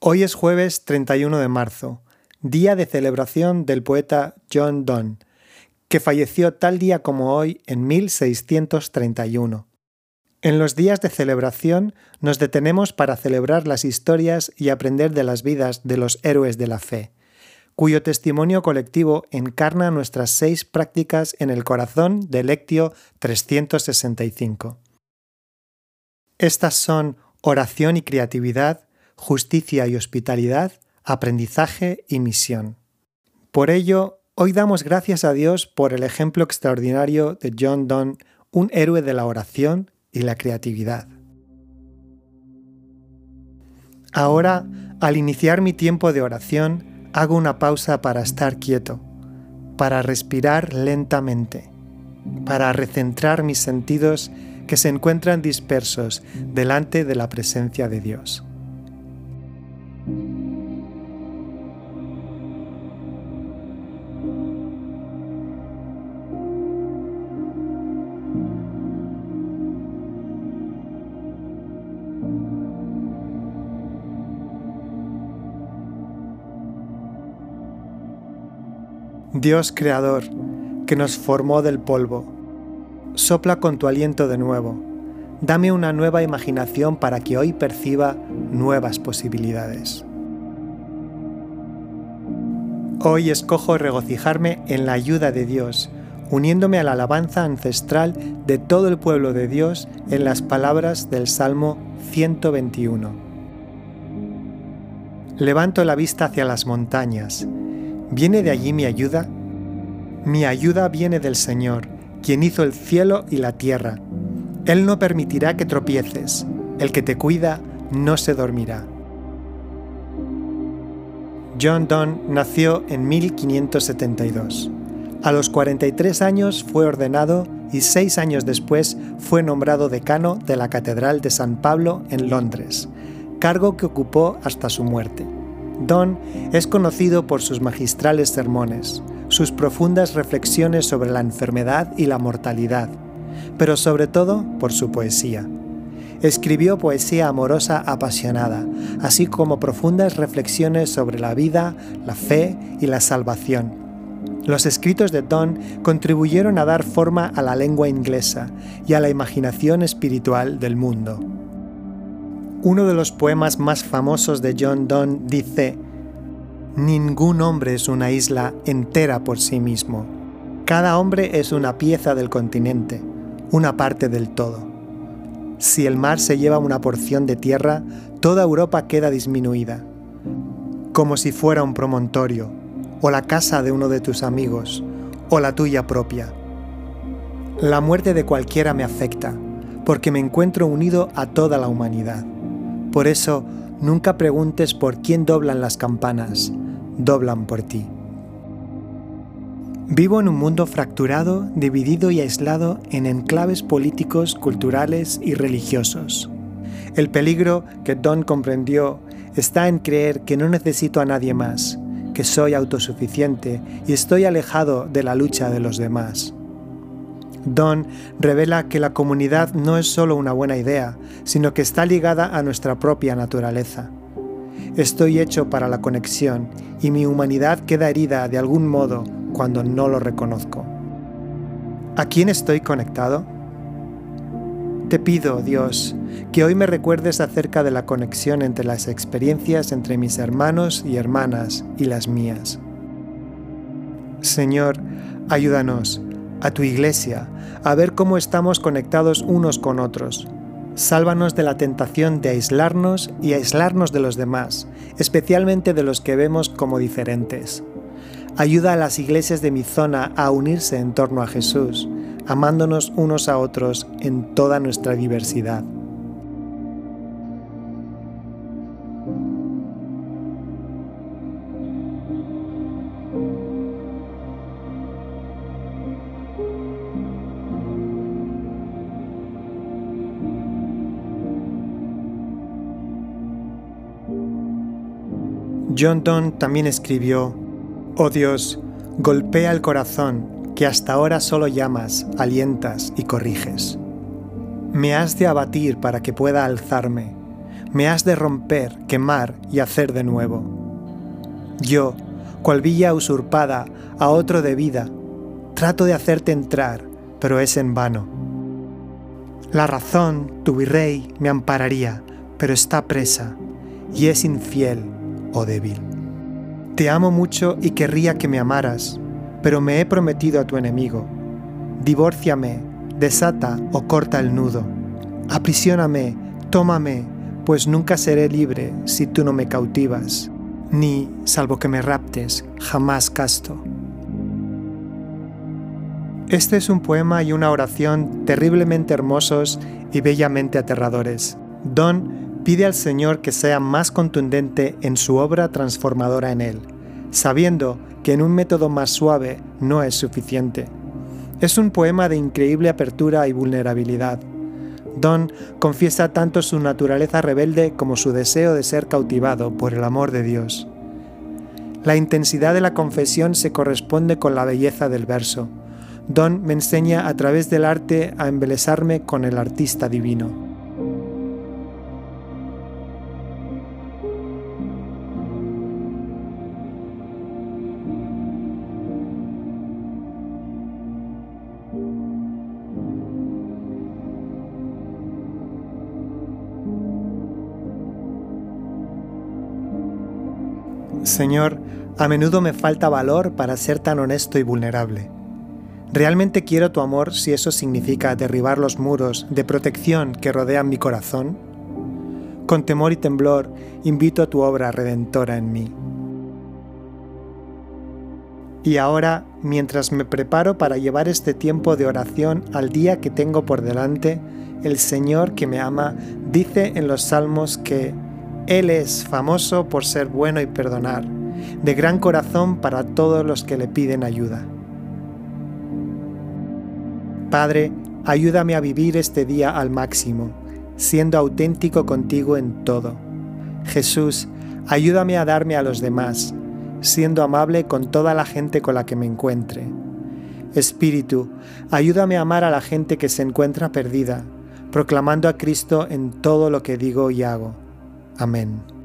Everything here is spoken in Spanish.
Hoy es jueves 31 de marzo, día de celebración del poeta John Donne, que falleció tal día como hoy en 1631. En los días de celebración nos detenemos para celebrar las historias y aprender de las vidas de los héroes de la fe, cuyo testimonio colectivo encarna nuestras seis prácticas en el corazón de Lectio 365. Estas son oración y creatividad, justicia y hospitalidad, aprendizaje y misión. Por ello, hoy damos gracias a Dios por el ejemplo extraordinario de John Donne, un héroe de la oración y la creatividad. Ahora, al iniciar mi tiempo de oración, hago una pausa para estar quieto, para respirar lentamente, para recentrar mis sentidos que se encuentran dispersos delante de la presencia de Dios. Dios Creador, que nos formó del polvo, sopla con tu aliento de nuevo, dame una nueva imaginación para que hoy perciba nuevas posibilidades. Hoy escojo regocijarme en la ayuda de Dios, uniéndome a la alabanza ancestral de todo el pueblo de Dios en las palabras del Salmo 121. Levanto la vista hacia las montañas, ¿Viene de allí mi ayuda? Mi ayuda viene del Señor, quien hizo el cielo y la tierra. Él no permitirá que tropieces, el que te cuida no se dormirá. John Donne nació en 1572. A los 43 años fue ordenado y seis años después fue nombrado decano de la Catedral de San Pablo en Londres, cargo que ocupó hasta su muerte. Don es conocido por sus magistrales sermones, sus profundas reflexiones sobre la enfermedad y la mortalidad, pero sobre todo por su poesía. Escribió poesía amorosa apasionada, así como profundas reflexiones sobre la vida, la fe y la salvación. Los escritos de Don contribuyeron a dar forma a la lengua inglesa y a la imaginación espiritual del mundo. Uno de los poemas más famosos de John Donne dice, Ningún hombre es una isla entera por sí mismo. Cada hombre es una pieza del continente, una parte del todo. Si el mar se lleva una porción de tierra, toda Europa queda disminuida, como si fuera un promontorio, o la casa de uno de tus amigos, o la tuya propia. La muerte de cualquiera me afecta, porque me encuentro unido a toda la humanidad. Por eso, nunca preguntes por quién doblan las campanas, doblan por ti. Vivo en un mundo fracturado, dividido y aislado en enclaves políticos, culturales y religiosos. El peligro que Don comprendió está en creer que no necesito a nadie más, que soy autosuficiente y estoy alejado de la lucha de los demás. Don revela que la comunidad no es solo una buena idea, sino que está ligada a nuestra propia naturaleza. Estoy hecho para la conexión y mi humanidad queda herida de algún modo cuando no lo reconozco. ¿A quién estoy conectado? Te pido, Dios, que hoy me recuerdes acerca de la conexión entre las experiencias entre mis hermanos y hermanas y las mías. Señor, ayúdanos a tu iglesia, a ver cómo estamos conectados unos con otros. Sálvanos de la tentación de aislarnos y aislarnos de los demás, especialmente de los que vemos como diferentes. Ayuda a las iglesias de mi zona a unirse en torno a Jesús, amándonos unos a otros en toda nuestra diversidad. John Donne también escribió, Oh Dios, golpea el corazón que hasta ahora solo llamas, alientas y corriges. Me has de abatir para que pueda alzarme, me has de romper, quemar y hacer de nuevo. Yo, cual villa usurpada a otro de vida, trato de hacerte entrar, pero es en vano. La razón, tu virrey, me ampararía, pero está presa, y es infiel o débil. Te amo mucho y querría que me amaras, pero me he prometido a tu enemigo. Divórciame, desata o corta el nudo. Aprisioname, tómame, pues nunca seré libre si tú no me cautivas, ni, salvo que me raptes, jamás casto. Este es un poema y una oración terriblemente hermosos y bellamente aterradores. Don pide al Señor que sea más contundente en su obra transformadora en él, sabiendo que en un método más suave no es suficiente. Es un poema de increíble apertura y vulnerabilidad. Don confiesa tanto su naturaleza rebelde como su deseo de ser cautivado por el amor de Dios. La intensidad de la confesión se corresponde con la belleza del verso. Don me enseña a través del arte a embelesarme con el artista divino. Señor, a menudo me falta valor para ser tan honesto y vulnerable. ¿Realmente quiero tu amor si eso significa derribar los muros de protección que rodean mi corazón? Con temor y temblor invito a tu obra redentora en mí. Y ahora, mientras me preparo para llevar este tiempo de oración al día que tengo por delante, el Señor que me ama dice en los salmos que Él es famoso por ser bueno y perdonar, de gran corazón para todos los que le piden ayuda. Padre, ayúdame a vivir este día al máximo, siendo auténtico contigo en todo. Jesús, ayúdame a darme a los demás, siendo amable con toda la gente con la que me encuentre. Espíritu, ayúdame a amar a la gente que se encuentra perdida, proclamando a Cristo en todo lo que digo y hago. Amén.